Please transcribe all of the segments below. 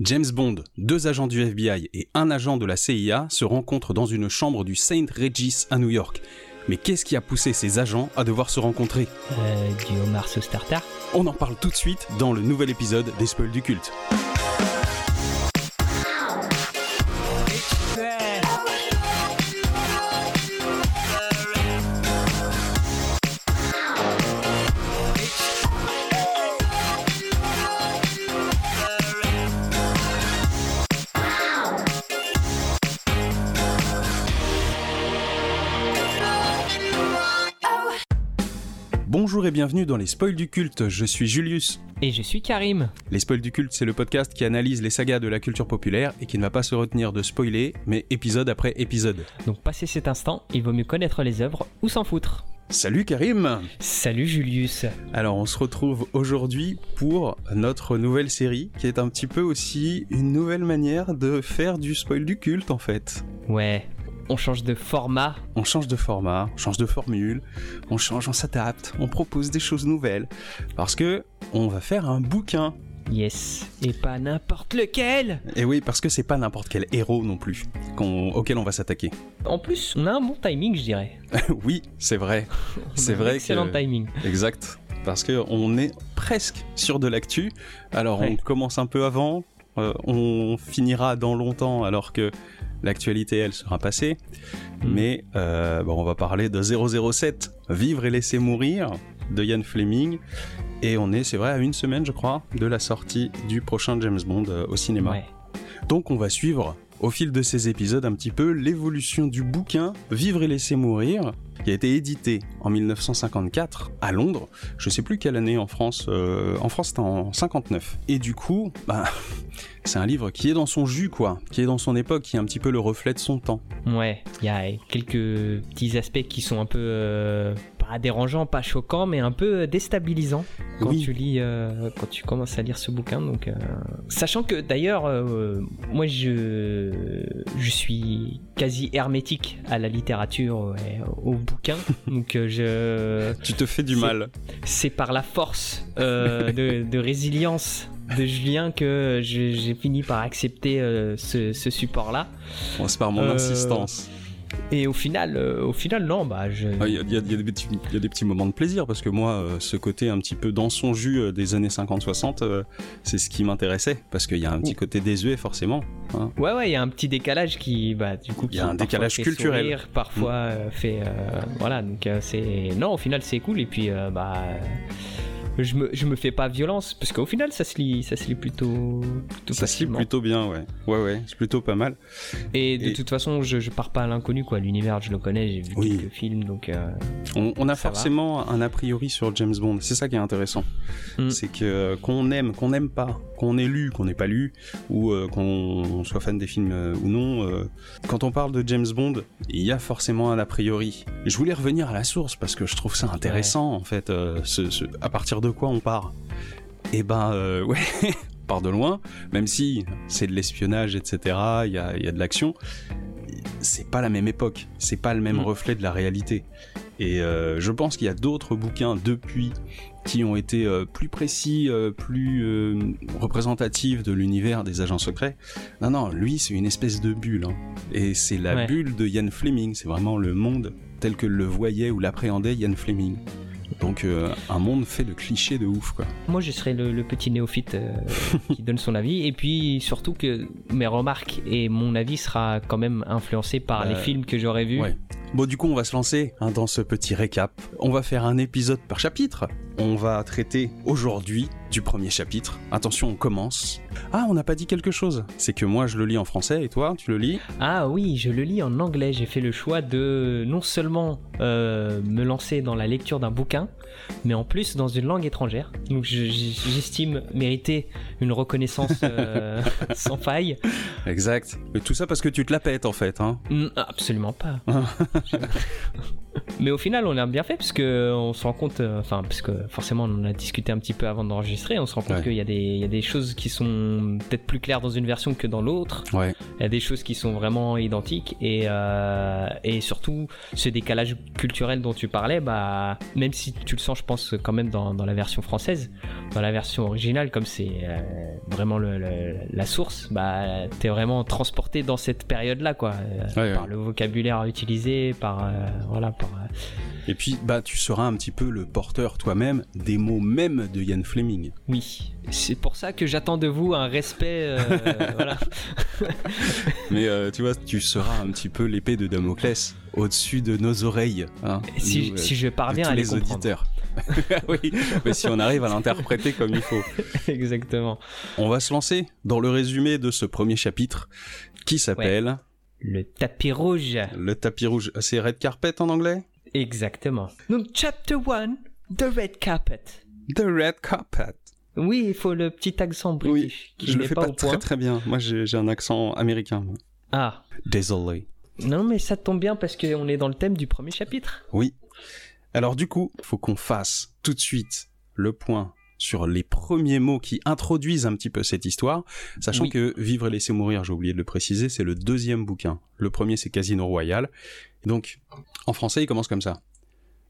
James Bond, deux agents du FBI et un agent de la CIA se rencontrent dans une chambre du Saint Regis à New York. Mais qu'est-ce qui a poussé ces agents à devoir se rencontrer? Euh, du homard tartare. On en parle tout de suite dans le nouvel épisode des Spoils du culte. Et bienvenue dans les Spoils du culte, je suis Julius. Et je suis Karim. Les Spoils du culte, c'est le podcast qui analyse les sagas de la culture populaire et qui ne va pas se retenir de spoiler, mais épisode après épisode. Donc passé cet instant, il vaut mieux connaître les œuvres ou s'en foutre. Salut Karim Salut Julius. Alors on se retrouve aujourd'hui pour notre nouvelle série qui est un petit peu aussi une nouvelle manière de faire du spoil du culte en fait. Ouais, on change de format. On change de format, on change de formule, on change, on s'adapte, on propose des choses nouvelles parce que on va faire un bouquin. Yes. Et pas n'importe lequel. Et oui, parce que c'est pas n'importe quel héros non plus auquel on va s'attaquer. En plus, on a un bon timing, je dirais. oui, c'est vrai. C'est un vrai Excellent que- timing. Exact. Parce que on est presque sur de l'actu. Alors on commence un peu avant, euh, on finira dans longtemps alors que l'actualité elle sera passée. Mm. Mais euh, bon, on va parler de 007, Vivre et laisser mourir de Ian Fleming. Et on est, c'est vrai, à une semaine je crois de la sortie du prochain James Bond euh, au cinéma. Ouais. Donc on va suivre au fil de ces épisodes un petit peu l'évolution du bouquin Vivre et laisser mourir, qui a été édité en 1954 à Londres. Je sais plus quelle année en France. euh, en France c'était en 59. Et du coup, bah, c'est un livre qui est dans son jus quoi, qui est dans son époque, qui est un petit peu le reflet de son temps. Ouais, il y a quelques petits aspects qui sont un peu euh, pas dérangeants, pas choquants, mais un peu déstabilisants quand Oui. tu lis, euh, quand tu commences à lire ce bouquin. Donc, euh, sachant que d'ailleurs, euh, moi je je suis quasi hermétique à la littérature et au bouquin, donc euh, je Tu te fais du mal. c'est par la force euh, de, de résilience de Julien que j'ai fini par accepter euh, ce, ce support-là. Bon, c'est par mon Euh, insistance. Et au final, euh, au final, non, bah je. Ah, Il y, a, y y des petits, il y a des petits moments de plaisir parce que moi, euh, ce côté un petit peu dans son jus euh, des années 50-60, euh, c'est ce qui m'intéressait parce qu'il y a un petit côté désuet forcément. hein. Ouais, ouais, il y a un petit décalage qui, bah, du coup, Il y a un décalage fait culturel. sourire, parfois euh, fait, voilà, donc c'est, non, au final, c'est cool et puis, bah, je me, je me fais pas violence parce qu'au final, ça se lit, ça se lit plutôt, plutôt Ça se lit plutôt bien, ouais. Ouais, ouais, c'est plutôt pas mal. Et de Et- toute façon, je, je pars pas à l'inconnu, quoi. L'univers, je le connais, j'ai vu Oui. quelques films, donc. euh, On, on a va. forcément un a priori sur James Bond. C'est ça qui est intéressant. Mm. C'est que euh, qu'on aime, qu'on n'aime pas, qu'on ait lu, qu'on n'ait pas lu, ou euh, qu'on soit fan des films euh, ou non, euh, quand on parle de James Bond, il y a forcément un a priori. Je voulais revenir à la source parce que je trouve ça intéressant en fait. ce- ce- à partir de quoi on part? Et ben ouais. on part de loin, même si c'est de l'espionnage, etc. Il y a, il y a de l'action. C'est pas la même époque, c'est pas le même Mm. reflet de la réalité. Et euh, je pense qu'il y a d'autres bouquins depuis qui ont été euh, plus précis, euh, plus représentatifs de l'univers des agents secrets. Non, non, lui, c'est une espèce de bulle. hein. Et c'est la Ouais. bulle de Ian Fleming. C'est vraiment le monde tel que le voyait ou l'appréhendait Ian Fleming. Donc, euh, un monde fait de clichés de ouf, quoi. Moi, je serais le, le petit néophyte euh, qui donne son avis. Et puis, surtout que mes remarques et mon avis sera quand même influencé par Bah, les films que j'aurais vus. Ouais. Bon, du coup, on va se lancer hein, dans ce petit récap. On va faire un épisode par chapitre. On va traiter aujourd'hui du premier chapitre. Attention, on commence. Ah, on n'a pas dit quelque chose. C'est que moi, je le lis en français et toi, tu le lis Ah oui, je le lis en anglais. J'ai fait le choix de non seulement euh, me lancer dans la lecture d'un bouquin, mais en plus dans une langue étrangère. Donc je- j'estime mériter une reconnaissance euh, sans faille. Exact. Mais tout ça parce que tu te la pètes, en fait. Hein. Mm, Absolument pas. Mais au final, on a bien fait parce que on se rend compte, euh, enfin, parce que forcément, on en a discuté un petit peu avant d'enregistrer. On se rend compte Ouais. qu'il y, a des- il y a des choses qui sont peut-être plus claires dans une version que dans l'autre. Ouais. Il y a des choses qui sont vraiment identiques et, euh, et surtout ce décalage culturel dont tu parlais, bah, même si tu le sens, je pense, quand même dans, dans la version française, dans la version originale, comme c'est euh, vraiment le, le- la source, bah, t'es vraiment transporté dans cette période-là, quoi, euh, Ouais, par le vocabulaire utilisé, par voilà, par euh, Et puis, bah, tu seras un petit peu le porteur toi-même des mots même de Ian Fleming. oui. C'est pour ça que j'attends de vous un respect, euh, voilà. Mais euh, tu vois, tu seras un petit peu l'épée de Damoclès au-dessus de nos oreilles. hein, Si, nous, euh, je de parviens tous à les, les comprendre. auditeurs. oui, mais si on arrive à l'interpréter comme il faut. Exactement. On va se lancer dans le résumé de ce premier chapitre qui s'appelle Le tapis rouge. Le tapis rouge. C'est Red Carpet en anglais? Exactement. Donc, chapter 1, The Red Carpet. The Red Carpet. Oui, il faut le petit accent Oui, british. qui je le fais pas, très point. très bien. Moi j'ai j'ai un accent américain. Ah, Désolé. non, mais ça tombe bien parce qu'on est dans le thème du premier chapitre. Oui. Alors du coup, faut qu'on fasse tout de suite le point sur les premiers mots qui introduisent un petit peu cette histoire, sachant Oui. que Vivre et laisser mourir, j'ai oublié de le préciser, c'est le deuxième bouquin. Le premier c'est Casino Royal. Donc, en français, il commence comme ça.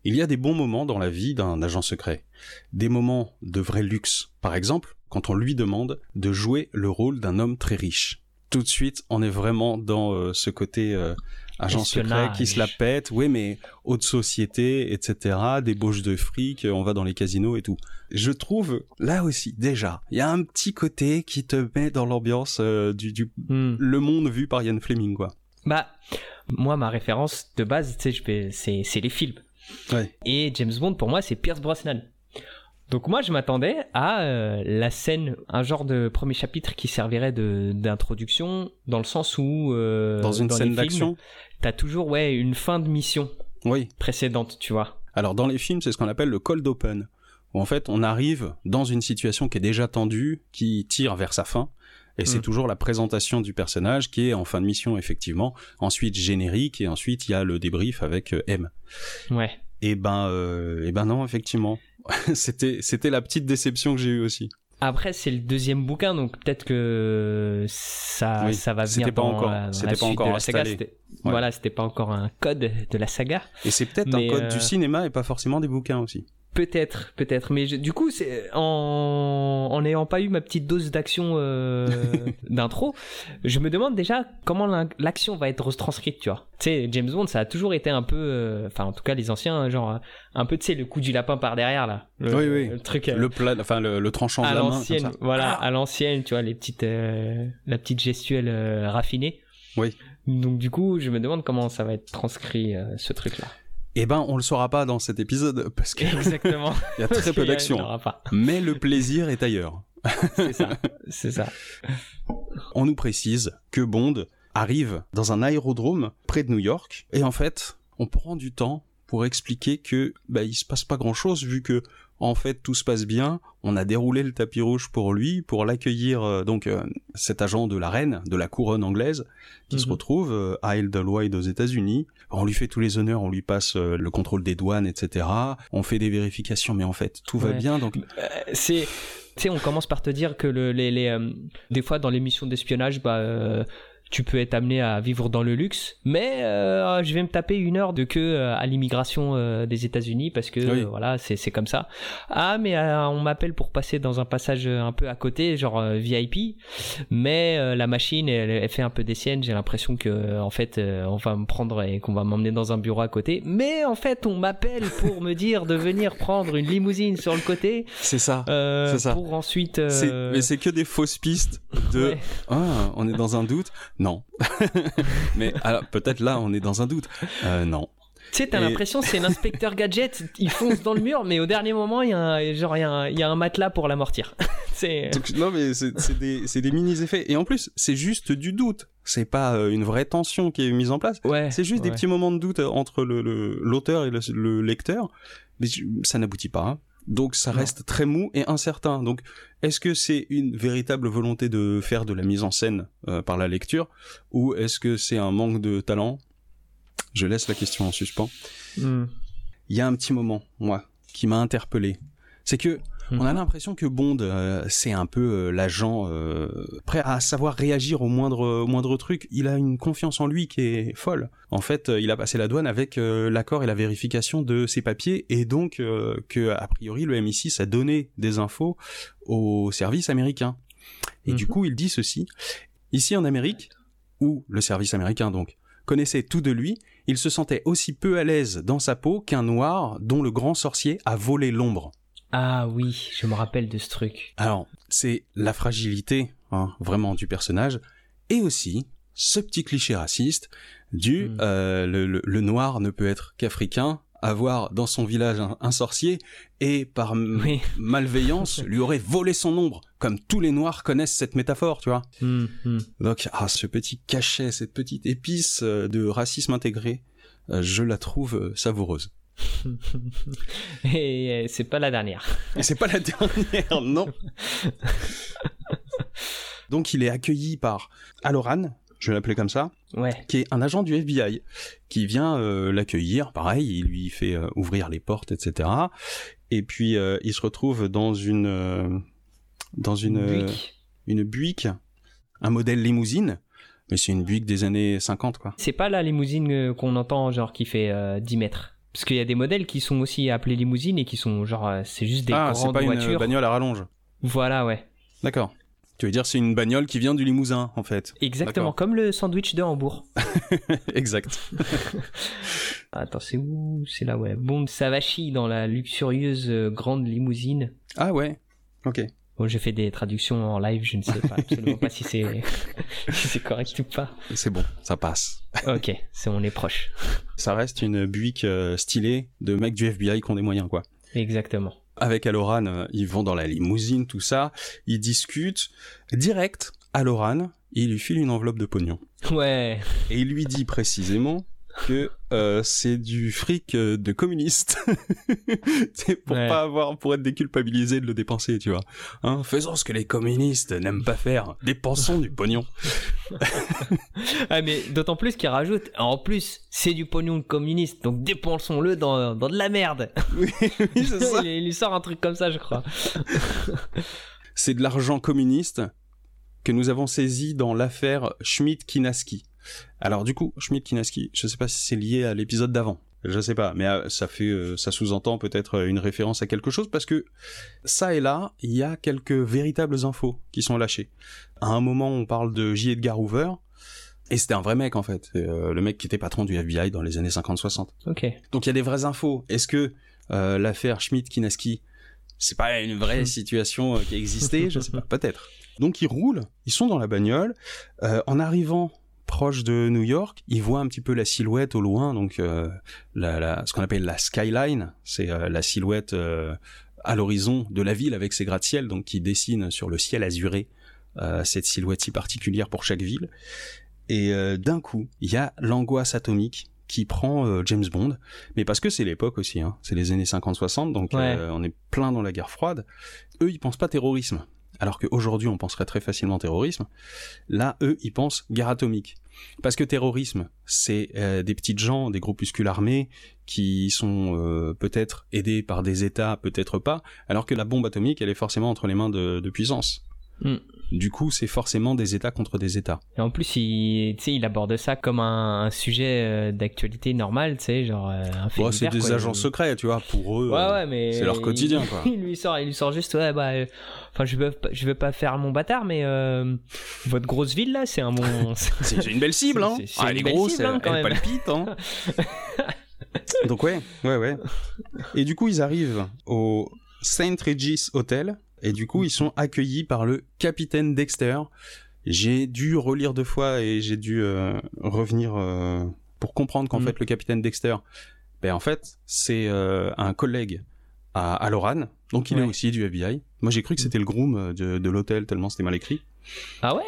Il y a des bons moments dans la vie d'un agent secret. Des moments de vrai luxe. Par exemple, quand on lui demande de jouer le rôle d'un homme très riche. Tout de suite, on est vraiment dans euh, ce côté euh, agent secret qui se la pète. Oui, mais haute société, etc. Débauche de fric, on va dans les casinos et tout. Je trouve, là aussi, déjà, il y a un petit côté qui te met dans l'ambiance euh, du, du Hmm. le monde vu par Ian Fleming, quoi. Bah, moi, ma référence de base, tu sais, c'est c'est les films. Ouais. Et James Bond, pour moi, c'est Pierce Brosnan. Donc moi, je m'attendais à euh, la scène, un genre de premier chapitre qui servirait de- d'introduction, dans le sens où... euh, Dans une les scène d'action. T'as toujours, ouais, une fin de mission Oui. précédente, tu vois. Alors dans les films, c'est ce qu'on appelle le cold open, où en fait on arrive dans une situation qui est déjà tendue, qui tire vers sa fin, et c'est Mm. toujours la présentation du personnage qui est en fin de mission effectivement. Ensuite générique et ensuite il y a le débrief avec euh, M. Ouais. Et ben, euh, et ben non effectivement, c'était c'était la petite déception que j'ai eue aussi. Après, c'est le deuxième bouquin, donc peut-être que ça, Oui, ça va venir c'était pas dans, encore- la, dans c'était la pas encore de la saga. Ouais. Voilà, c'était pas encore un code de la saga. Et c'est peut-être un code euh, du cinéma et pas forcément des bouquins aussi. Peut-être, peut-être. Mais je- du coup, c'est en en n'ayant pas eu ma petite dose d'action euh, d'intro, je me demande déjà comment l'action va être retranscrite, tu vois. Tu sais, James Bond, ça a toujours été un peu, euh, enfin en tout cas les anciens, genre euh, un peu, tu sais, le coup du lapin par derrière là. Le, Oui, oui. Le truc. euh, Le plat, enfin le, le tranchant de à la main comme l'ancienne, ça. voilà, Ah à l'ancienne, tu vois, les petites, euh, la petite gestuelle euh, raffinée. Oui. Donc du coup, je me demande comment ça va être transcrit euh, ce truc-là. Eh ben on le saura pas dans cet épisode parce qu'il Exactement. y a très peu d'action. pas. Mais le plaisir est ailleurs. C'est ça. C'est ça. On nous précise que Bond arrive dans un aérodrome près de New York et en fait, on prend du temps pour expliquer que bah il se passe pas grand-chose vu que en fait tout se passe bien, on a déroulé le tapis rouge pour lui pour l'accueillir euh, donc euh, cet agent de la reine de la couronne anglaise qui se Mhm. retrouve euh, à Idlewild aux États-Unis. On lui fait tous les honneurs, on lui passe euh, le contrôle des douanes, etc. On fait des vérifications, mais en fait tout va bien donc c'est tu sais on commence par te dire que le, les, les des fois dans les missions d'espionnage bah tu peux être amené à vivre dans le luxe, mais euh, je vais me taper une heure de queue euh, à l'immigration euh, des États-Unis parce que Oui. euh, voilà c'est c'est comme ça. Ah mais euh, on m'appelle pour passer dans un passage un peu à côté genre VIP, mais euh, la machine elle, elle fait un peu des siennes. J'ai l'impression que en fait on va me prendre et qu'on va m'emmener dans un bureau à côté, mais en fait on m'appelle pour me dire de venir prendre une limousine sur le côté. c'est ça. Euh, C'est ça. Pour ensuite. Mais c'est que des fausses pistes de ouais. Ah, on est dans un doute Non. Mais alors, peut-être là, on est dans un doute. Euh, non. Tu sais, t'as Et- l'impression c'est l'inspecteur gadget, il fonce dans le mur, mais au dernier moment, il y a un, genre, il y a un, il y a un matelas pour l'amortir. non, mais c'est des, mini-effets. Et en plus, c'est juste du doute. C'est pas euh, une vraie tension qui est mise en place. Ouais. C'est juste des petits moments de doute entre le- le- l'auteur et le, le lecteur. Mais ça n'aboutit pas. hein. Donc ça Non. reste très mou et incertain. Donc est-ce que c'est une véritable volonté de faire de la mise en scène euh, par la lecture ou est-ce que c'est un manque de talent? Je laisse la question en suspens. Hmm. il y a un petit moment, moi, qui m'a interpellé. C'est que on a l'impression que Bond, euh, c'est un peu euh, l'agent euh, prêt à savoir réagir au moindre, au moindre truc. Il a une confiance en lui qui est folle. En fait, il a passé la douane avec l'accord et la vérification de ses papiers, et donc que a priori le MI6 a donné des infos au service américain. Et du mhm. coup, il dit ceci ici en Amérique, où le service américain donc connaissait tout de lui, il se sentait aussi peu à l'aise dans sa peau qu'un noir dont le grand sorcier a volé l'ombre. Ah oui, je me rappelle de ce truc. Alors, c'est la fragilité, hein, vraiment, du personnage, et aussi ce petit cliché raciste du hmm. euh, le, noir ne peut être qu'africain, avoir dans son village un, sorcier et par malveillance lui aurait volé son ombre, comme tous les noirs connaissent cette métaphore, tu vois. Hmm, hmm. Donc, ah, ce petit cachet, cette petite épice euh, de racisme intégré, euh, je la trouve savoureuse. Et c'est pas la dernière. Et c'est pas la dernière, non. Donc il est accueilli par Aloran, je vais l'appeler comme ça, ouais. qui est un agent du FBI, qui vient euh, l'accueillir, pareil, il lui fait euh, ouvrir les portes, etc. Et puis euh, il se retrouve dans une dans une une Buick, un modèle limousine, mais c'est une Buick des années 50 quoi. C'est pas la limousine qu'on entend genre qui fait 10 mètres. Parce qu'il y a des modèles qui sont aussi appelés limousines et qui sont genre, euh, c'est juste des ah, grandes voitures. Ah, c'est pas une bagnole à rallonge. Voilà, ouais. D'accord. Tu veux dire c'est une bagnole qui vient du Limousin en fait. Exactement, comme le sandwich de Hambourg. exact. Attends, c'est où? C'est là, ouais. Bond Savachi dans la luxurieuse euh, grande limousine. Ah ouais. Ok. Bon, j'ai fait des traductions en live, je ne sais pas absolument pas si c'est c'est correct ou pas. C'est bon, ça passe. ok, c'est on est proche. Ça reste une Buick euh, stylée de mecs du FBI qui ont des moyens, quoi. Exactement. Avec Aloran, euh, ils vont dans la limousine, tout ça, ils discutent. Direct, Aloran, il lui file une enveloppe de pognon. Ouais. Et il lui dit précisément que euh, c'est du fric euh, de communiste. C'est pour pas avoir pour être déculpabilisé de le dépenser tu vois. Hein faisons ce que les communistes n'aiment pas faire. Dépensons du pognon. Ah mais d'autant plus qu'il rajoute en plus c'est du pognon de communiste donc dépensons-le dans, dans de la merde. Oui, c'est ça. Il, il lui sort un truc comme ça je crois. C'est de l'argent communiste que nous avons saisi dans l'affaire Schmidt-Kinaski alors du coup, Schmidt Kinaski, je sais pas si c'est lié à l'épisode d'avant. Je sais pas, mais euh, ça fait, euh, ça sous-entend peut-être euh, une référence à quelque chose parce que ça et là, il y a quelques véritables infos qui sont lâchées. À un moment, on parle de J. Edgar Hoover, et c'était un vrai mec en fait, le mec qui était patron du FBI dans les années 50-60. Ok. Donc il y a des vraies infos. Est-ce que l'affaire Schmidt-Kinaski, c'est pas une vraie situation qui existait? Je sais pas, peut-être. Donc ils roulent, ils sont dans la bagnole. en arrivant proche de New York, il voit un petit peu la silhouette au loin, donc euh, la, ce qu'on appelle la skyline, c'est euh, la silhouette euh, à l'horizon de la ville avec ses gratte-ciel, donc qui dessine sur le ciel azuré cette silhouette si particulière pour chaque ville. Et d'un coup, il y a l'angoisse atomique qui prend James Bond, mais parce que c'est l'époque aussi, hein. c'est les années 50-60, donc on est plein dans la guerre froide. Eux, ils pensent pas terrorisme, alors qu'aujourd'hui on penserait très facilement terrorisme, là eux ils pensent guerre atomique. Parce que terrorisme, c'est euh, des petites gens, des groupuscules armés qui sont euh, peut-être aidés par des États, peut-être pas, alors que la bombe atomique, elle est forcément entre les mains de, de puissance. Mm. Du coup, c'est forcément des États contre des États. Et en plus, il, il aborde ça comme un, sujet euh, d'actualité normal, tu sais, genre euh, un C'est des agents secrets, tu vois, pour eux. Ouais, ouais, mais c'est leur quotidien, quoi. il lui sort, il lui sort juste, ouais, bah, euh, enfin, je veux, je veux pas faire mon bâtard, mais votre grosse ville là, c'est un bon. c'est une belle cible, hein. C'est ah, elle est grosse, hein, elle, elle palpite, hein. Donc ouais, ouais, ouais. Et du coup, ils arrivent au Saint Regis Hotel et du coup, ils sont accueillis par le capitaine Dexter. J'ai dû relire deux fois et j'ai dû euh, revenir euh, pour comprendre qu'en mm. fait, le capitaine Dexter, ben en fait, c'est euh, un collègue à, à Loran, donc il est aussi du FBI. Moi, j'ai cru que c'était le groom de, de l'hôtel tellement c'était mal écrit. Ah ouais?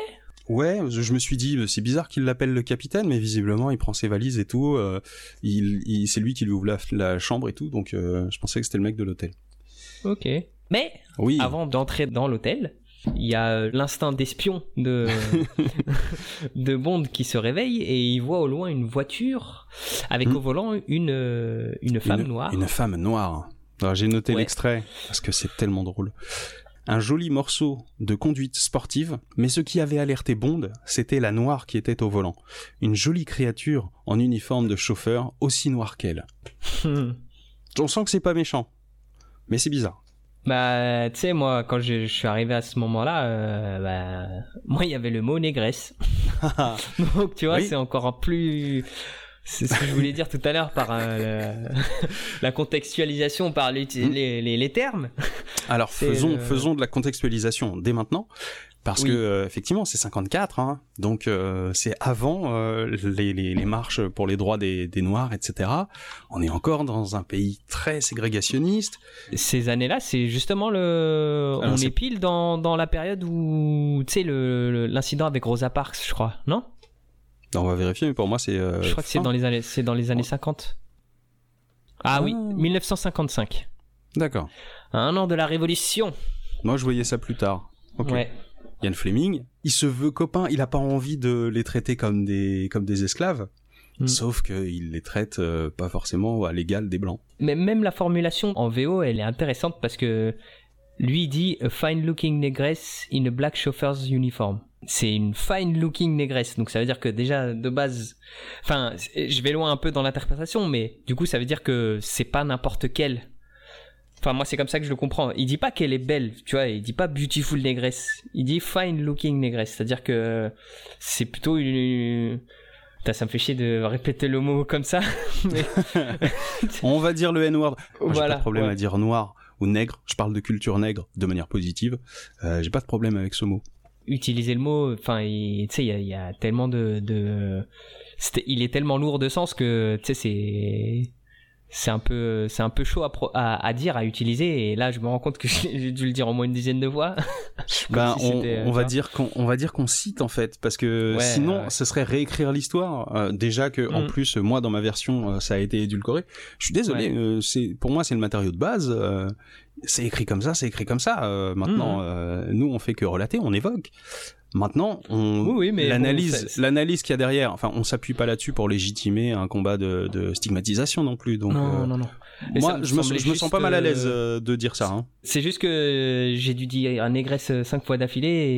Ouais, je me suis dit, c'est bizarre qu'il l'appelle le capitaine, mais visiblement, il prend ses valises et tout. il, il c'est lui qui lui ouvre la, la chambre et tout, donc je pensais que c'était le mec de l'hôtel. Ok. Mais oui. avant d'entrer dans l'hôtel, il y a euh, l'instinct d'espion de de Bond qui se réveille et il voit au loin une voiture avec Hmm. au volant une euh, une femme une, noire. Une femme noire. Alors, j'ai noté Ouais. l'extrait parce que c'est tellement drôle. Un joli morceau de conduite sportive, mais ce qui avait alerté Bond, c'était la noire qui était au volant. Une jolie créature en uniforme de chauffeur, aussi noire qu'elle. On sent que c'est pas méchant, mais c'est bizarre. Bah, tu sais, moi, quand je, je suis arrivé à ce moment-là, euh, bah, moi, il y avait le mot négresse. Donc, tu vois, Oui. c'est encore plus. C'est ce que je voulais dire tout à l'heure par euh, le- la contextualisation, par les, Hmm. les, les- les termes. Alors faisons, le- faisons de la contextualisation dès maintenant, parce Oui. que euh, effectivement c'est 54, hein, donc euh, c'est avant euh, les, les, les marches pour les droits des, des Noirs, etc. On est encore dans un pays très ségrégationniste. Ces années-là, c'est justement le. Alors, on est pile dans, dans la période où, tu sais, le- le- l'incident avec Rosa Parks, je crois, non? On va vérifier, mais pour moi c'est. Je crois que c'est dans les années, c'est dans les années 50. Ah oui, Ah. 1955. D'accord. À Un an de la Révolution. Moi je voyais ça plus tard. Ok. Ouais. Ian Fleming, il se veut copain, il a pas envie de les traiter comme des comme des esclaves, Mm. sauf qu'il les traite euh, pas forcément à l'égal des blancs. Mais même la formulation en VO, elle est intéressante parce que lui dit a fine looking negress in a black chauffeur's uniform. C'est une fine looking négresse, donc ça veut dire que déjà de base, enfin, je vais loin un peu dans l'interprétation, mais du coup ça veut dire que c'est pas n'importe quelle. Enfin moi c'est comme ça que je le comprends. Il dit pas qu'elle est belle, tu vois, il dit pas beautiful négresse, il dit fine looking négresse, c'est-à-dire que c'est plutôt une... Putain, ça me fait chier de répéter le mot comme ça, mais On va dire le N-word. Moi, j'ai pas de problème ouais. à dire noir ou nègre. Je parle de culture nègre de manière positive. Euh, j'ai pas de problème avec ce mot. utiliser le mot enfin tu sais il y a, il y a tellement de, il est tellement lourd de sens que tu sais c'est c'est un peu c'est un peu chaud à, pro- à, à dire à utiliser et là je me rends compte que j'ai dû le dire au moins une dizaine de fois Ben, si on, c'était, euh, on va dire qu'on on va dire qu'on cite en fait parce que Ouais, sinon ouais. ce serait réécrire l'histoire. Euh, déjà que en Mm. plus moi dans ma version euh, ça a été édulcoré. Je suis désolé. Ouais. euh, c'est pour moi c'est le matériau de base. euh, c'est écrit comme ça, c'est écrit comme ça. euh, maintenant Mm. euh, nous on fait que relater, on évoque. Maintenant, on Oui, oui, mais bon, l'analyse, l'analyse qu'il y a derrière. Enfin, on s'appuie pas là-dessus pour légitimer un combat de, de stigmatisation non plus. Donc, non euh, non non Et moi, me je me, je me sens pas mal à l'aise de dire ça. Hein. c'est juste que j'ai dû dire un négresse cinq fois d'affilée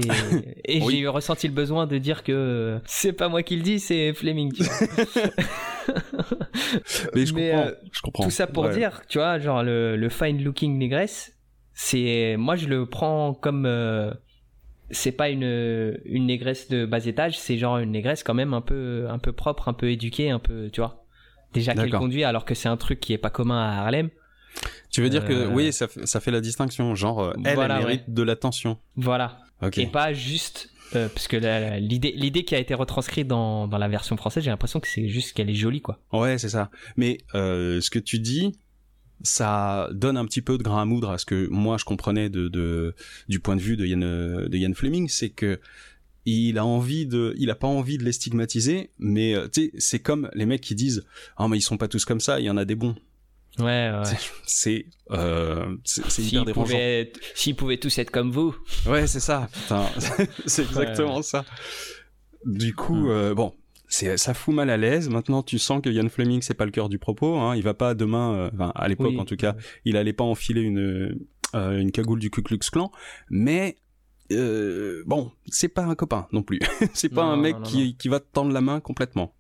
et, et Oui. j'ai ressenti le besoin de dire que c'est pas moi qui le dis c'est Fleming tu vois. Mais je Mais, comprends. je comprends. Tout ça pour Ouais. dire, tu vois, genre le, le fine looking c'est moi je le prends comme euh, c'est pas une une négresse de bas étage, c'est genre une négresse quand même un peu un peu propre, un peu éduquée, un peu, tu vois. Déjà qu'elle conduit alors que c'est un truc qui est pas commun à Harlem. Tu veux dire que Euh, oui, ça fait, ça fait la distinction. Genre, euh, elle, Voilà, elle mérite de l'attention. Voilà. Ok. Et pas juste euh, parce que l'idée l'idée qui a été retranscrite dans dans la version française, j'ai l'impression que c'est juste qu'elle est jolie quoi. Ouais, c'est ça. Mais euh, ce que tu dis, ça donne un petit peu de grain à moudre à ce que moi je comprenais de, de du point de vue de Ian, de Ian Fleming, c'est que il a envie de, il a pas envie de les stigmatiser, mais euh, c'est comme les mecs qui disent, ah mais ils sont pas tous comme ça, il y en a des bons. Ouais, ouais. C'est, euh, hyper dérangeant. s'ils pouvaient tous être comme vous. Ouais, c'est ça. C'est exactement Ouais. ça. Du coup, Hmm. euh, bon, c'est ça fout mal à l'aise. Maintenant, tu sens que Ian Fleming, c'est pas le cœur du propos. Hein. Il va pas demain, euh, enfin à l'époque Oui. en tout cas, il allait pas enfiler une euh, une cagoule du Ku Klux Klan, mais euh, bon, c'est pas un copain non plus. c'est pas Non, un mec non, qui, qui va te tendre la main complètement.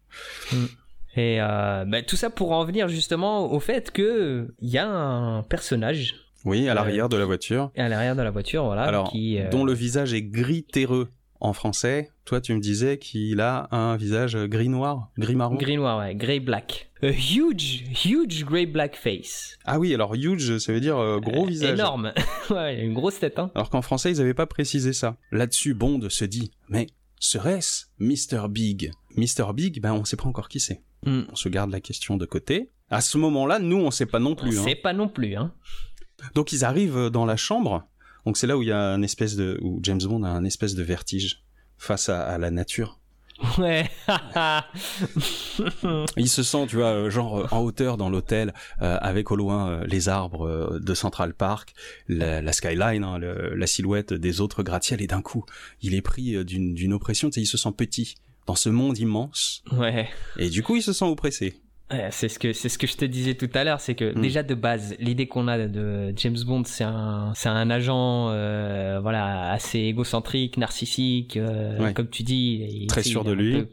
Et euh, bah, tout ça pour en venir justement au fait que il y a un personnage Oui, à Euh, l'arrière de la voiture, à l'arrière de la voiture, voilà, Alors, qui euh, dont le visage est gris terreux en français. Toi, tu me disais qu'il a un visage gris noir, gris marron. gris noir, ouais, grey black, a huge, huge grey black face, Ah oui, alors huge, ça veut dire euh, gros Euh, visage. énorme, ouais, une grosse tête, hein. Alors qu'en français, ils n'avaient pas précisé ça. Là-dessus, Bond se dit, mais serait-ce Mr. Big? Mr. Big, ben on sait pas encore qui c'est. Hmm. On se garde la question de côté. À ce moment-là, nous, on sait pas non On plus. hein. sait pas non plus, hein. Donc ils arrivent dans la chambre. Donc c'est là où il y a un espèce de, où James Bond a un espèce de vertige face à, à la nature. Ouais. il se sent, tu vois, euh, genre euh, en hauteur dans l'hôtel, euh, avec au loin les arbres de Central Park, la, skyline, hein, la silhouette des autres gratte-ciel, et d'un coup, il est pris d'une oppression, tu sais, il se sent petit dans ce monde immense. Ouais. Et du coup, il se sent oppressé c'est ce que c'est ce que je te disais tout à l'heure, c'est que mm. déjà de base, l'idée qu'on a de James Bond, c'est un c'est un agent euh, voilà assez égocentrique, narcissique, euh, comme tu dis, il, très sûr de lui,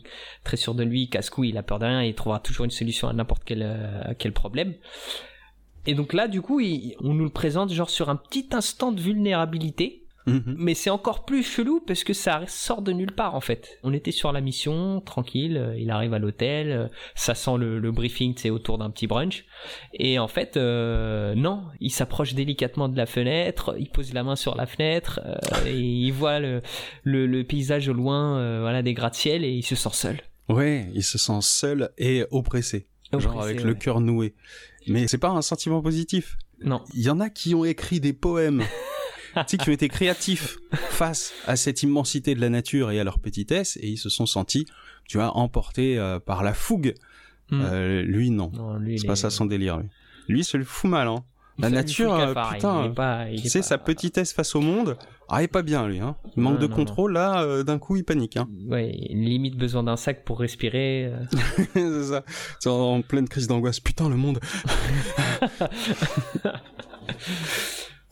très sûr de lui, casse-couille, il a peur de rien, il trouvera toujours une solution à n'importe quel euh, quel problème. Et donc là, du coup, on nous le présente genre sur un petit instant de vulnérabilité Mhm. Mais c'est encore plus chelou parce que ça sort de nulle part en fait. On était sur la mission, tranquille, euh, il arrive à l'hôtel, euh, ça sent le, briefing, c'est autour d'un petit brunch. Et en fait, euh, non, il s'approche délicatement de la fenêtre, il pose la main sur la fenêtre et il voit le, le, paysage au loin, voilà, des gratte-ciel et il se sent seul. Ouais, il se sent seul et oppressé, genre avec le cœur noué. Mais c'est pas un sentiment positif. Non. Il y en a qui ont écrit des poèmes tu qui ont été créatifs face à cette immensité de la nature et à leur petitesse, et ils se sont sentis, tu vois, emportés euh, par la fougue. Hmm. Euh, lui, non. c'est pas ça son délire. Lui, lui se le fout mal, hein. La nature, euh, putain, tu sais, sa petitesse face au monde, ah, il est pas bien, lui, hein. Il manque de contrôle, là, d'un coup, il panique, hein. Ouais, limite besoin d'un sac pour respirer. c'est ça. C'est en pleine crise d'angoisse. Putain, le monde.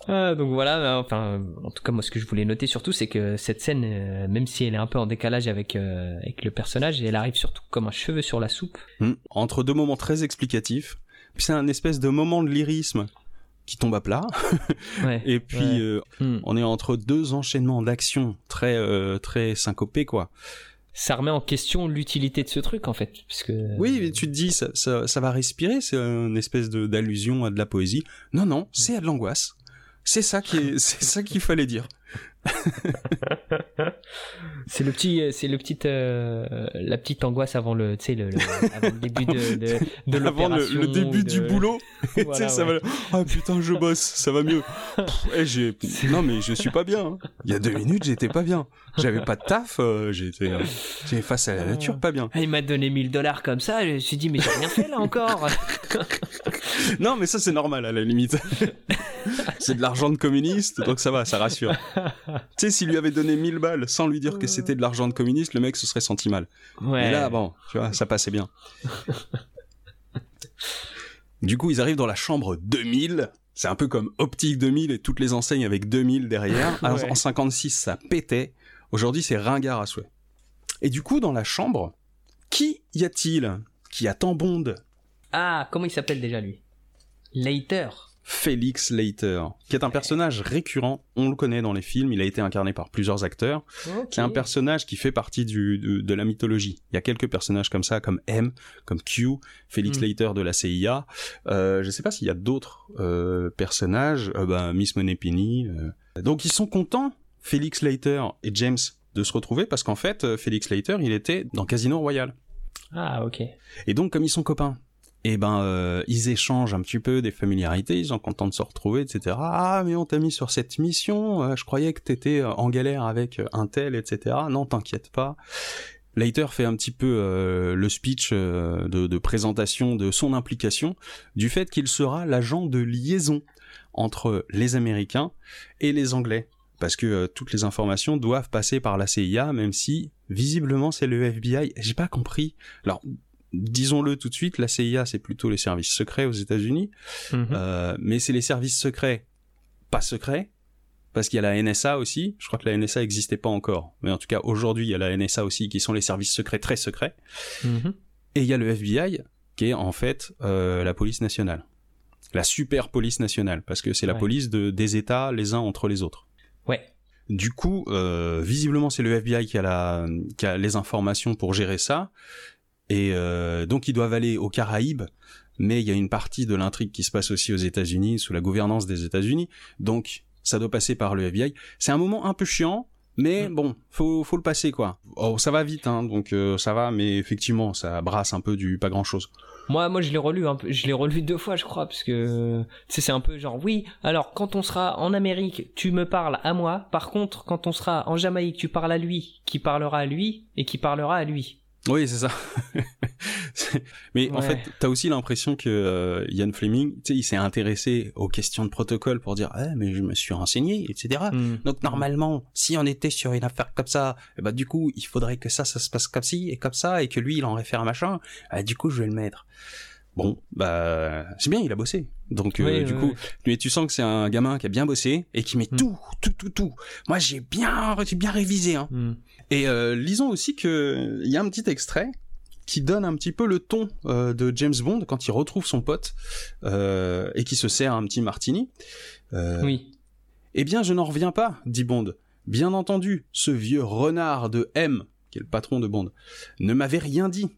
Ah, donc voilà, enfin, en tout cas, moi, ce que je voulais noter surtout, c'est que cette scène, euh, même si elle est un peu en décalage avec, euh, avec le personnage, elle arrive surtout comme un cheveu sur la soupe. Hmm. Entre deux moments très explicatifs, puis c'est un espèce de moment de lyrisme qui tombe à plat. ouais, et puis, euh, hmm. on est entre deux enchaînements d'actions très, très syncopés, quoi ça remet en question l'utilité de ce truc en fait puisque oui mais tu te dis ça, ça, ça va respirer c'est une espèce de d'allusion à de la poésie non non c'est à de l'angoisse c'est ça qui c'est ça qu'il fallait dire. c'est le petit, c'est le petit, euh, la petite angoisse avant le, tu sais, le, avant le début de, de, de l'opération. Avant le, début du boulot. voilà, ça va. Ah putain, je bosse, ça va mieux. Eh, non mais je suis pas bien. Hein. Il y a deux minutes, j'étais pas bien. J'avais pas de taf, euh, j'étais, euh, face à la nature, pas bien. Il m'a donné 1000 dollars comme ça, je me suis dit mais j'ai rien fait là encore. non mais ça c'est normal à la limite. c'est de l'argent de communiste, donc ça va, ça rassure. Tu sais, s'il lui avait donné 1000 balles sans lui dire que c'était de l'argent de communiste, le mec se serait senti mal. Ouais. Mais là, bon, tu vois, ça passait bien. du coup, ils arrivent dans la chambre 2000. C'est un peu comme Optique 2000 et toutes les enseignes avec 2000 derrière. En 56, ça pétait. Aujourd'hui, c'est ringard à souhait. Et du coup, dans la chambre, qui y a-t-il? Qui attend Bond? Ah, comment il s'appelle déjà lui? Later. Félix Leiter, qui est un personnage récurrent, on le connaît dans les films, il a été incarné par plusieurs acteurs, qui est un personnage qui fait partie du, de, la mythologie. Il y a quelques personnages comme ça, comme M, comme Q, Félix mm. Leiter de la CIA. Euh, je ne sais pas s'il y a d'autres euh, personnages, euh, ben, Miss Moneypenny. Euh. Donc ils sont contents, Félix Leiter et James, de se retrouver parce qu'en fait, Félix Leiter, il était dans Casino Royale. Ah ok. Et donc comme ils sont copains, et ben euh, ils échangent un petit peu des familiarités, ils sont contents de se retrouver, etc. Ah mais on t'a mis sur cette mission, euh, je croyais que t'étais euh, en galère avec un tel, etc. Non t'inquiète pas. Leiter fait un petit peu le speech de, de, présentation de son implication, du fait qu'il sera l'agent de liaison entre les Américains et les Anglais. Parce que toutes les informations doivent passer par la CIA, même si visiblement c'est le FBI. J'ai pas compris. Alors disons-le tout de suite, la CIA c'est plutôt les services secrets aux États-Unis, mhm. euh, mais c'est les services secrets pas secrets, parce qu'il y a la NSA aussi. Je crois que la NSA n'existait pas encore, mais en tout cas aujourd'hui il y a la NSA aussi qui sont les services secrets très secrets. Mhm. Et il y a le FBI qui est en fait euh, la police nationale, la super police nationale, parce que c'est la police de, des États les uns entre les autres. Ouais. Du coup, euh, visiblement, c'est le FBI qui a, la, qui a les informations pour gérer ça. Et euh, donc ils doivent aller aux Caraïbes, mais il y a une partie de l'intrigue qui se passe aussi aux États-Unis, sous la gouvernance des États-Unis. Donc ça doit passer par le FBI. C'est un moment un peu chiant Mais Mm. bon, faut, faut le passer quoi. Oh, ça va vite, hein, donc euh, ça va, mais effectivement, ça brasse un peu du pas grand chose. Moi, moi, je l'ai relu un peu. Je l'ai relu deux fois, je crois, parce que tu sais, c'est un peu genre, oui. Alors, quand on sera en Amérique, tu me parles à moi. Par contre, quand on sera en Jamaïque, tu parles à lui, qui parlera à lui et qui parlera à lui. Oui, c'est ça. Mais en fait, t'as aussi l'impression que euh, Ian Fleming, tu sais, il s'est intéressé aux questions de protocole pour dire, ah, mais je me suis renseigné, etc. Hmm. Donc normalement, si on était sur une affaire comme ça, eh ben du coup, il faudrait que ça, ça se passe comme ci et comme ça, et que lui, il en réfère un machin. Ah, du coup, je vais le mettre. Bon, bah, c'est bien, il a bossé. Donc euh, du oui, coup, oui. mais tu sens que c'est un gamin qui a bien bossé et qui met Mm. tout, tout, tout, tout. Moi, j'ai bien, j'ai bien révisé. Hein. Hmm. Et euh, lisons aussi que il y a un petit extrait qui donne un petit peu le ton euh, de James Bond quand il retrouve son pote et qui se sert un petit martini. Oui. eh bien, je n'en reviens pas, dit Bond. Bien entendu, ce vieux renard de M, qui est le patron de Bond, ne m'avait rien dit.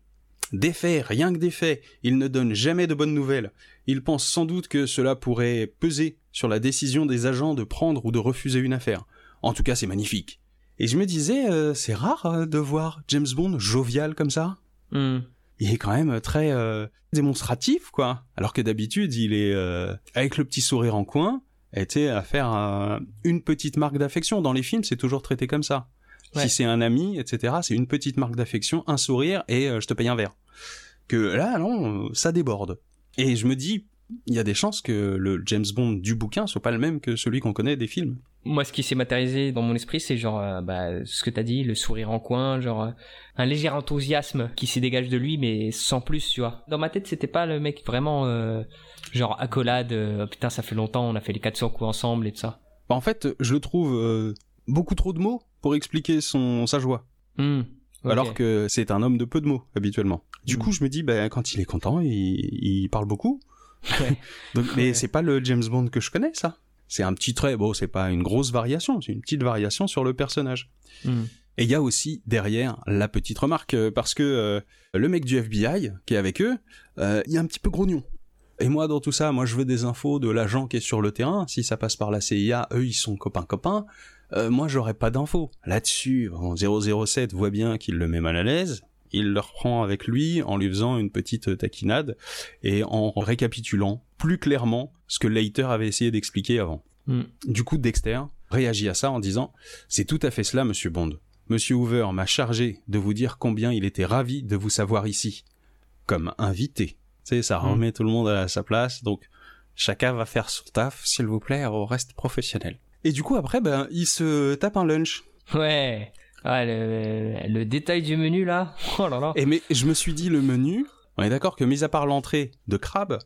Des faits, rien que des faits. Il ne donne jamais de bonnes nouvelles. Il pense sans doute que cela pourrait peser sur la décision des agents de prendre ou de refuser une affaire. En tout cas, c'est magnifique. Et je me disais, euh, c'est rare euh, de voir James Bond jovial comme ça. Hmm. Il est quand même très euh, démonstratif, quoi. Alors que d'habitude, il est euh, avec le petit sourire en coin, était à faire une petite marque d'affection. Dans les films, c'est toujours traité comme ça. Ouais. Si c'est un ami, etc., c'est une petite marque d'affection, un sourire et euh, je te paye un verre. Que là, non, euh, ça déborde. Et je me dis, il y a des chances que le James Bond du bouquin soit pas le même que celui qu'on connaît des films. Moi, ce qui s'est matérialisé dans mon esprit, c'est genre, euh, bah, ce que t'as dit, le sourire en coin, genre, euh, un léger enthousiasme qui s'y dégage de lui, mais sans plus, tu vois. Dans ma tête, c'était pas le mec vraiment, euh, genre, accolade, putain, ça fait longtemps, on a fait les 400 coups ensemble et tout ça. Bah, en fait, je le trouve beaucoup trop de mots pour expliquer son sa joie. Hmm. Alors que c'est un homme de peu de mots habituellement. Du Mm. coup, je me dis, ben, quand il est content, il, il parle beaucoup. Ouais. Donc, mais Ouais. c'est pas le James Bond que je connais, ça. C'est un petit trait. Bon, c'est pas une grosse variation, c'est une petite variation sur le personnage. Hmm. Et il y a aussi derrière la petite remarque euh, parce que euh, le mec du FBI qui est avec eux, euh, il est un petit peu grognon. Et moi, dans tout ça, moi, je veux des infos de l'agent qui est sur le terrain. Si ça passe par la CIA, eux, ils sont copains-copains. Euh, moi, j'aurais pas d'infos. Là-dessus, bon, 007 voit bien qu'il le met mal à l'aise. Il le reprend avec lui en lui faisant une petite taquinade et en récapitulant plus clairement ce que Leiter avait essayé d'expliquer avant. Hmm. Du coup, Dexter réagit à ça en disant C'est tout à fait cela, monsieur Bond. Monsieur Hoover m'a chargé de vous dire combien il était ravi de vous savoir ici. Comme invité. Tu sais, ça Mm. remet tout le monde à sa place, donc chacun va faire son taf, s'il vous plaît, on reste professionnel. Et du coup, après, ben, il se tape un lunch. Ouais. Ah, le, le détail du menu, là. Oh là là. Et mais je me suis dit, le menu, on est d'accord que mis à part l'entrée de crabe,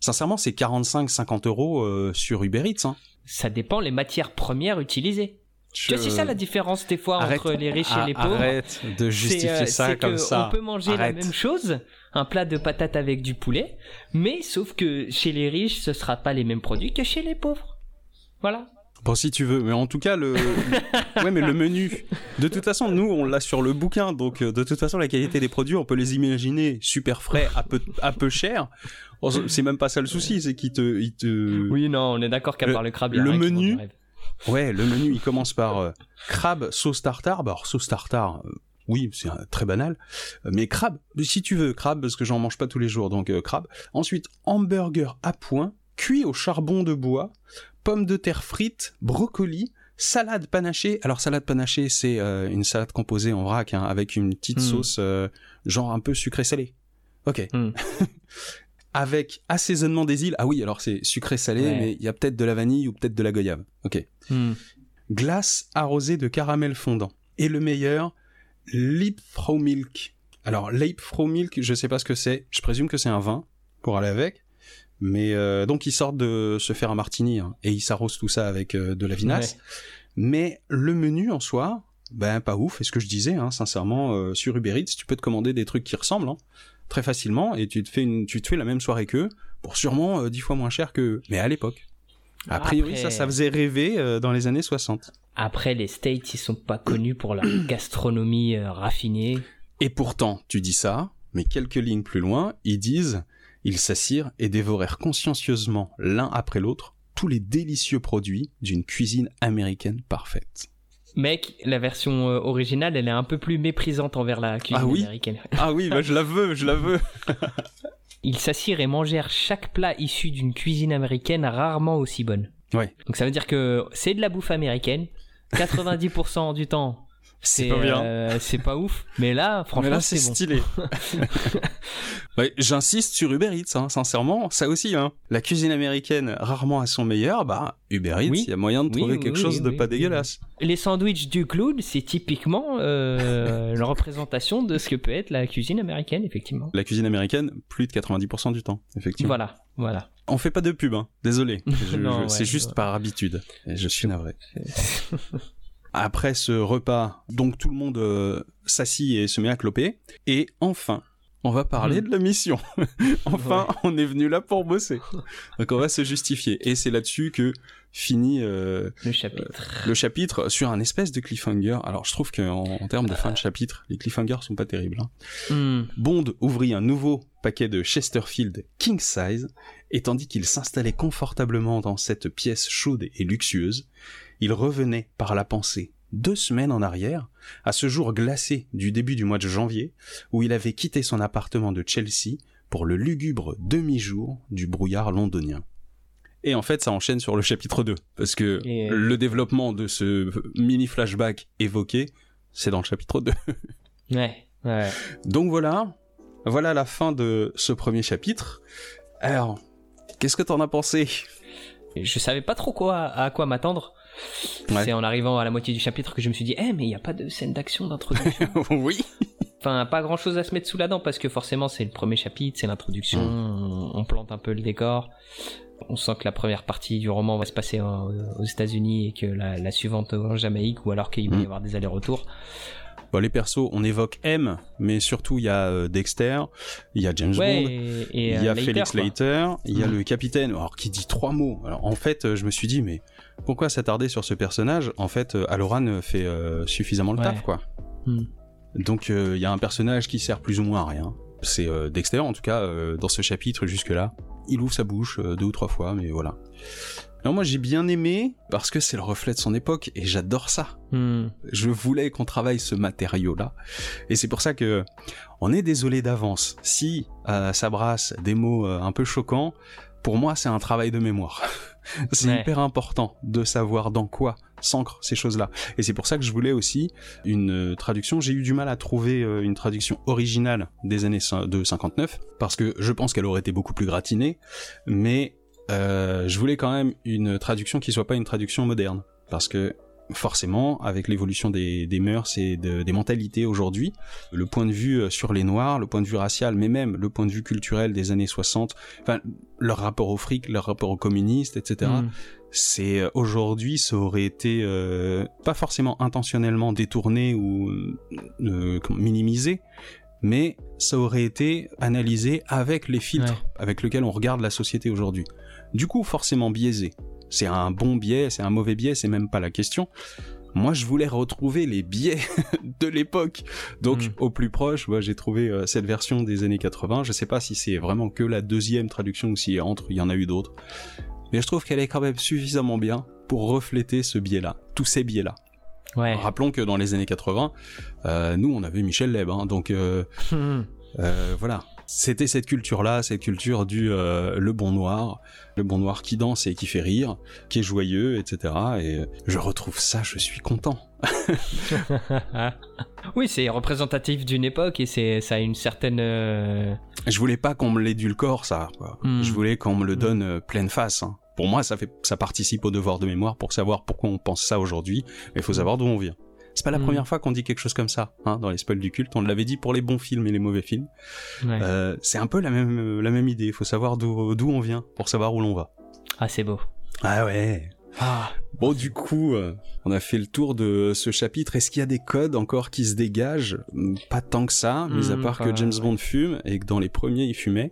sincèrement, c'est 45-50 euros euh, sur Uber Eats. Hein. Ça dépend les matières premières utilisées. Je- c'est ça la différence des fois Arrête. entre les riches Ah, et les pauvres. Arrête de justifier euh, ça c'est comme que ça. On peut manger Arrête. la même chose, un plat de patates avec du poulet, mais sauf que chez les riches, ce sera pas les mêmes produits que chez les pauvres. Voilà. Bon, si tu veux, mais en tout cas, le, ouais, mais le menu. De toute façon, nous, on l'a sur le bouquin, donc euh, de toute façon, la qualité des produits, on peut les imaginer super frais, à peu, à peu cher. Oh, C'est même pas ça le souci, c'est qu'il te, il te. Oui, non, on est d'accord qu'à part le crabe, il y a le menu. Ouais, le menu, il commence par euh, crabe sauce tartare. Bah, alors, sauce tartare, euh, oui, c'est euh, très banal. Euh, Mais crabe, si tu veux, crabe, parce que j'en mange pas tous les jours, donc euh, crabe. Ensuite, hamburger à point, cuit au charbon de bois, pommes de terre frites, brocoli, salade panachée. Alors, salade panachée, c'est euh, une salade composée en vrac, hein, avec une petite Hmm. sauce, euh, genre un peu sucré-salé. Ok. Hmm. avec assaisonnement des îles. Ah oui, alors c'est sucré-salé, Ouais. mais il y a peut-être de la vanille ou peut-être de la goyave. Ok Hmm. glace arrosée de caramel fondant. Et le meilleur, Leapfrog Milk. Alors, Leapfrog Milk, je sais pas ce que c'est. Je présume que c'est un vin pour aller avec. Mais euh, donc, ils sortent de se faire un martini hein, et ils s'arrosent tout ça avec euh, de la vinasse. Ouais. Mais le menu en soi, ben pas ouf. Et ce que je disais, hein, sincèrement, euh, sur Uber Eats, tu peux te commander des trucs qui ressemblent hein, très facilement et tu te fais une, tu te fais la même soirée qu'eux pour sûrement dix fois moins cher que. Mais à l'époque. A priori, Après- ça, ça faisait rêver dans les années 60. Après, les States, ils sont pas connus pour leur gastronomie raffinée. Et pourtant, tu dis ça, mais quelques lignes plus loin, ils disent ils s'assirent et dévorèrent consciencieusement l'un après l'autre tous les délicieux produits d'une cuisine américaine parfaite. Mec, la version euh, originale, elle est un peu plus méprisante envers la cuisine Ah oui américaine. Ah oui, bah je la veux, je la veux. Ils s'assirent et mangèrent chaque plat issu d'une cuisine américaine rarement aussi bonne. Ouais. Donc ça veut dire que c'est de la bouffe américaine. 90% du temps, C'est pas bien. euh, c'est pas ouf. Mais là, franchement, là, c'est bon. stylé. Ouais, J'insiste sur Uber Eats, hein, sincèrement, ça aussi. Hein. La cuisine américaine, rarement à son meilleur, bah Uber Eats, il Oui. y a moyen de Oui, trouver oui, quelque chose de pas dégueulasse. Les sandwichs du clown, c'est typiquement euh, la représentation de ce que peut être la cuisine américaine, effectivement. La cuisine américaine, plus de 90% du temps, effectivement. Voilà, voilà. On fait pas de pub, hein. désolé. Ouais, c'est juste ouais. par habitude. Et je suis navré. Après ce repas, donc tout le monde euh, s'assit et se met à cloper. Et enfin, on va parler Hmm. de la mission. enfin, on est venu là pour bosser. Donc on va se justifier. Et c'est là-dessus que finit euh, Le chapitre. le chapitre sur un espèce de cliffhanger. Alors je trouve qu'en en termes de fin de chapitre, les cliffhangers sont pas terribles. hein. Hmm. Bond ouvrit un nouveau paquet de Chesterfield King Size, et tandis qu'il s'installait confortablement dans cette pièce chaude et luxueuse, il revenait par la pensée deux semaines en arrière, à ce jour glacé du début du mois de janvier, où il avait quitté son appartement de Chelsea pour le lugubre demi-jour du brouillard londonien. Et en fait, ça enchaîne sur le chapitre 2, parce que Et- le développement de ce mini flashback évoqué, c'est dans le chapitre 2. Ouais, ouais. Donc voilà, voilà la fin de ce premier chapitre. Alors, qu'est-ce que t'en as pensé? Je savais pas trop quoi, à quoi m'attendre. Ouais. C'est en arrivant à la moitié du chapitre que je me suis dit, eh, mais il n'y a pas de scène d'action d'introduction. Oui. enfin, pas grand chose à se mettre sous la dent parce que forcément, c'est le premier chapitre, c'est l'introduction, Mm. on, plante un peu le décor. On sent que la première partie du roman va se passer en- aux États-Unis et que la, la suivante en Jamaïque ou alors qu'il va y Mm. avoir des allers-retours. Bon, les persos, on évoque M, mais surtout il y a euh, Dexter, il y a James Ouais, Bond, il y a euh, Later, Felix quoi. Leiter, il y a Mm. le capitaine, alors qui dit trois mots. Alors en fait, euh, je me suis dit, mais pourquoi s'attarder sur ce personnage? En fait, euh, Aloran fait euh, suffisamment le Ouais. taf, quoi. Mm. Donc euh, il y a un personnage qui sert plus ou moins à rien. C'est euh, Dexter, en tout cas, euh, dans ce chapitre jusque-là. Il ouvre sa bouche euh, deux ou trois fois, mais voilà. Alors moi j'ai bien aimé parce que c'est le reflet de son époque et j'adore ça. Hmm. Je voulais qu'on travaille ce matériau-là. Et c'est pour ça que on est désolé d'avance. Si euh, ça brasse des mots euh, un peu choquants, pour moi c'est un travail de mémoire. c'est Ouais. hyper important de savoir dans quoi s'ancrent ces choses-là. Et c'est pour ça que je voulais aussi une euh, traduction. J'ai eu du mal à trouver euh, une traduction originale des années de 59 parce que je pense qu'elle aurait été beaucoup plus gratinée. Mais euh, je voulais quand même une traduction qui soit pas une traduction moderne parce que forcément, avec l'évolution des, des mœurs et de- des mentalités aujourd'hui, le point de vue euh, sur les Noirs, le point de vue racial, mais même le point de vue culturel des années 60, enfin, leur rapport au fric, leur rapport aux communistes, etc., Hmm. c'est euh, aujourd'hui, ça aurait été euh, pas forcément intentionnellement détourné ou euh, minimisé, mais ça aurait été analysé avec les filtres Ouais. avec lesquels on regarde la société aujourd'hui. Du coup, forcément biaisé. C'est un bon biais, c'est un mauvais biais, c'est même pas la question. Moi, je voulais retrouver les biais de l'époque. Donc, Mm. au plus proche, j'ai trouvé euh, cette version des années 80. Je sais pas si c'est vraiment que la deuxième traduction ou si entre, il y en a eu d'autres. Mais je trouve qu'elle est quand même suffisamment bien pour refléter ce biais-là, tous ces biais-là. Ouais. Rappelons que dans les années 80, euh, nous, on avait Michel Leb, hein, donc euh, Hmm. euh, voilà. C'était cette culture-là, cette culture du euh, le bon noir, le bon noir qui danse et qui fait rire, qui est joyeux, etc. Et euh, je retrouve ça, je suis content. oui, c'est représentatif d'une époque et c'est ça a une certaine. euh, Je voulais pas qu'on me l'édulcore, ça. quoi. Hmm. Je voulais qu'on me le Hmm. donne euh, pleine face. hein. Pour moi, ça fait, ça participe au devoir de mémoire pour savoir pourquoi on pense ça aujourd'hui. Mais il faut savoir d'où on vient. C'est pas la Hmm. première fois qu'on dit quelque chose comme ça, hein, dans les spoils du culte. On l'avait dit pour les bons films et les mauvais films. ouais. Euh, c'est un peu la même, euh, la même idée. Il faut savoir d'où, d'où on vient pour savoir où l'on va. Ah, c'est beau. Ah ouais. Ah. Bon, du coup, euh, on a fait le tour de ce chapitre. Est-ce qu'il y a des codes encore qui se dégagent? Pas tant que ça, mis à Hmm, part que James Bond fume et que dans les premiers, il fumait.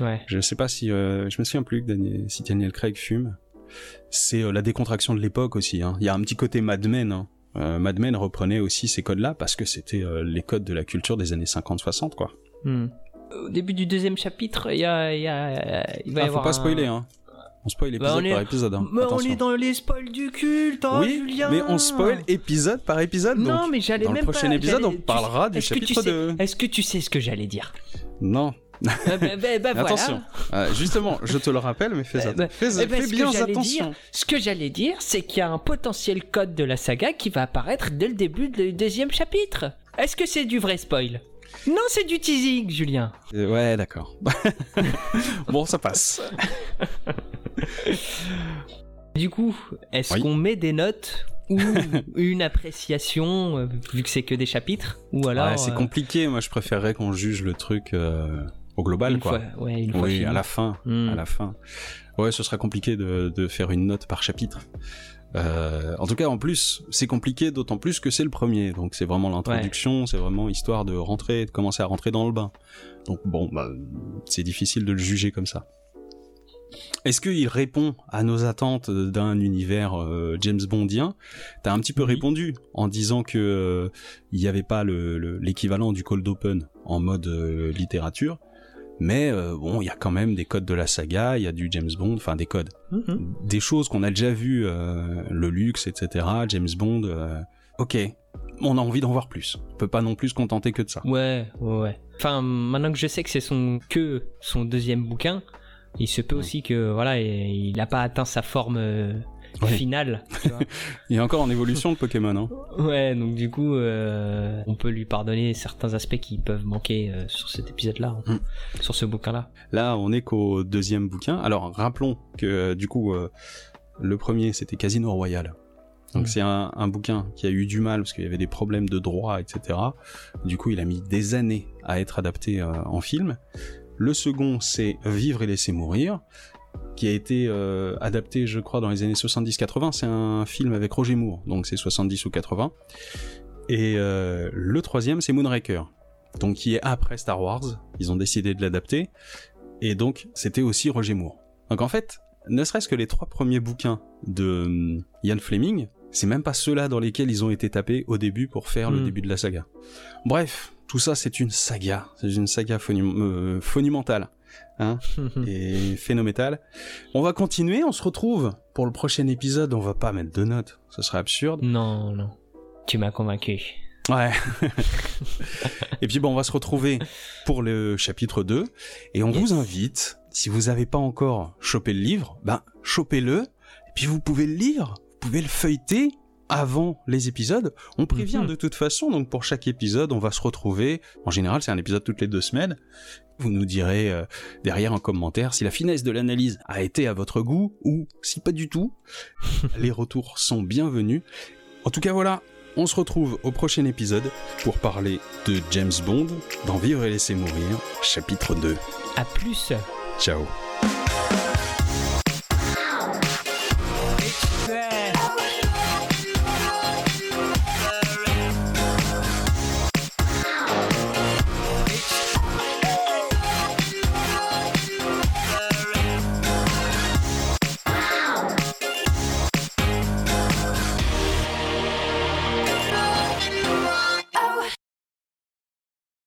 Ouais. Je sais pas si, euh, je me souviens plus que Daniel- si Daniel Craig fume. C'est euh, la décontraction de l'époque aussi. hein. Il y a un petit côté Mad Men. Hein. Euh, Mad Men reprenait aussi ces codes-là parce que c'était euh, les codes de la culture des années 50-60, quoi. Hmm. Au début du deuxième chapitre, il y a, y a- il va y Ah, faut avoir pas un- spoiler, hein. On spoil Bah, épisode on est- par épisode. hein. Mais on est dans les spoils du culte, hein, oui, Julien mais on spoil épisode par épisode. Non, donc. mais j'allais Dans le même prochain pas- épisode, on tu- parlera du tu chapitre sais- 2. Est-ce que tu sais ce que j'allais dire? Non, bah, bah, bah, voilà. attention. Euh, justement, je te le rappelle, mais fais, ça. ben- fais, eh ben, fais bien attention. dire- Ce que j'allais dire, c'est qu'il y a un potentiel code de la saga qui va apparaître dès le début du deuxième chapitre. Est-ce que c'est du vrai spoil? Non, c'est du teasing, Julien. Euh, Ouais, d'accord. bon, ça passe. Du coup, est-ce Oui. qu'on met des notes ou une appréciation, euh, vu que c'est que des chapitres Ou alors. Ouais, c'est euh, compliqué. Moi, je préférerais qu'on juge le truc euh, au global, une quoi. fois- ouais, une fois Oui, fini. à la fin. Hmm. À la fin. Ouais, ce sera compliqué de, de faire une note par chapitre. Euh, en tout cas, en plus, c'est compliqué, d'autant plus que c'est le premier. Donc, c'est vraiment l'introduction, c'est vraiment histoire de rentrer, de commencer à rentrer dans le bain. Donc, bon, bah, c'est difficile de le juger comme ça. Est-ce qu'il répond à nos attentes d'un univers euh, James Bondien? T'as un petit peu Oui. répondu en disant que euh, il n'y avait pas le- le- l'équivalent du cold open en mode euh, littérature, mais euh, bon, il y a quand même des codes de la saga, il y a du James Bond, enfin des codes, Mhm. des choses qu'on a déjà vues, euh, le luxe, etc. James Bond, euh, ok, on a envie d'en voir plus. On peut pas non plus se contenter que de ça. Ouais, ouais, ouais. Enfin, maintenant que je sais que c'est son que son deuxième bouquin, il se peut aussi que voilà, il n'a pas atteint sa forme Ouais. finale. tu vois. Il est encore en évolution le Pokémon. Hein. ouais, donc du coup, euh, on peut lui pardonner certains aspects qui peuvent manquer euh, sur cet épisode-là, Mm. sur ce bouquin-là. Là, on est qu'au deuxième bouquin. Alors, rappelons que euh, du coup, le premier, c'était Casino Royale. Donc Mm. c'est un, un bouquin qui a eu du mal parce qu'il y avait des problèmes de droit, etc. Du coup, il a mis des années à être adapté euh, en film. Le second, c'est Vivre et laisser mourir, qui a été euh, adapté, je crois, dans les années 70-80. C'est un film avec Roger Moore, donc c'est 70 ou 80. Et euh, le troisième, c'est Moonraker, donc qui est après Star Wars. Ils ont décidé de l'adapter. Et donc, c'était aussi Roger Moore. Donc en fait, ne serait-ce que les trois premiers bouquins de hum, Ian Fleming, c'est même pas ceux-là dans lesquels ils ont été tapés au début pour faire le Hmm. début de la saga. Bref, tout ça c'est une saga, c'est une saga phonum- euh, monumentale hein, et phénoménale. On va continuer, on se retrouve pour le prochain épisode, on va pas mettre de notes, ce serait absurde. non, non. Tu m'as convaincu. Ouais. et puis bon, on va se retrouver pour le chapitre 2 et on Yes. vous invite, si vous n'avez pas encore chopé le livre, ben chopez-le et puis vous pouvez le lire, vous pouvez le feuilleter avant les épisodes. On prévient Mhm. de toute façon, donc pour chaque épisode, on va se retrouver. En général, c'est un épisode toutes les deux semaines. Vous nous direz euh, derrière en commentaire si la finesse de l'analyse a été à votre goût ou si pas du tout. les retours sont bienvenus. En tout cas, voilà, on se retrouve au prochain épisode pour parler de James Bond dans Vivre et laisser mourir, chapitre 2. À plus. Ciao